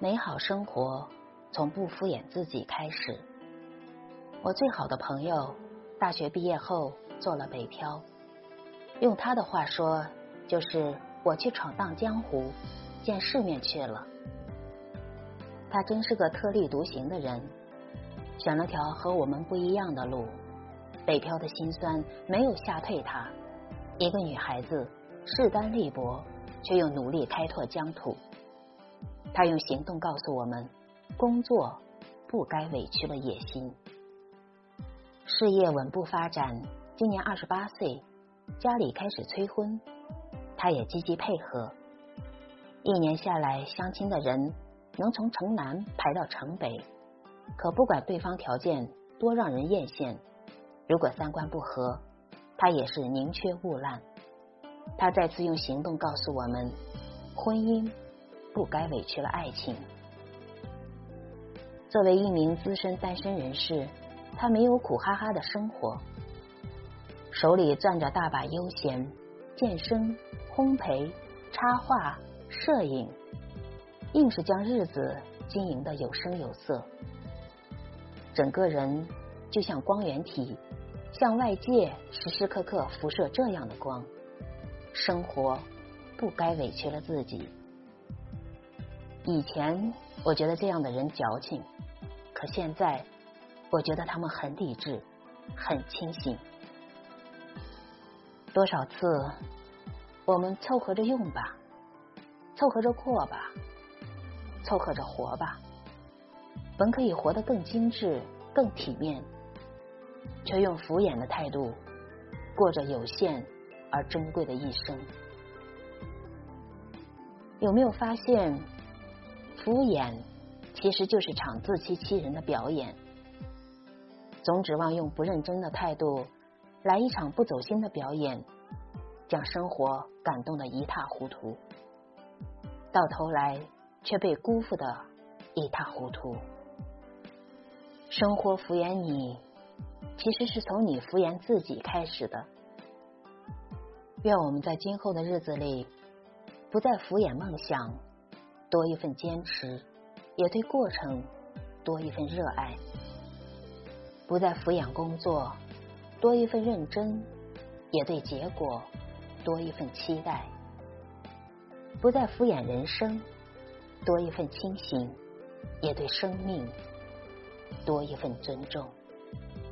美好生活从不敷衍自己开始。我最好的朋友，大学毕业后做了北漂，用他的话说，就是我去闯荡江湖，见世面去了。他真是个特立独行的人，选了条和我们不一样的路。北漂的辛酸没有吓退他。一个女孩子势单力薄，却又努力开拓疆土。他用行动告诉我们：工作不该委屈了野心。事业稳步发展，今年二十八岁，家里开始催婚，他也积极配合。一年下来，相亲的人能从城南排到城北，可不管对方条件多让人艳羡。如果三观不合，他也是宁缺毋滥。他再次用行动告诉我们：婚姻不该委屈了爱情。作为一名资深单身人士，他没有苦哈哈的生活，手里攥着大把悠闲，健身、烘焙、插画、摄影，硬是将日子经营的有声有色。整个人就像光源体。向外界时时刻刻辐射这样的光，生活不该委屈了自己。以前我觉得这样的人矫情，可现在我觉得他们很理智，很清醒。多少次我们凑合着用吧，凑合着过吧，凑合着活吧，本可以活得更精致、更体面。却用敷衍的态度过着有限而珍贵的一生。有没有发现，敷衍其实就是场自欺欺人的表演？总指望用不认真的态度来一场不走心的表演，将生活感动的一塌糊涂，到头来却被辜负的一塌糊涂。生活敷衍你。其实是从你敷衍自己开始的。愿我们在今后的日子里，不再敷衍梦想，多一份坚持，也对过程多一份热爱；不再敷衍工作，多一份认真，也对结果多一份期待；不再敷衍人生，多一份清醒，也对生命多一份尊重。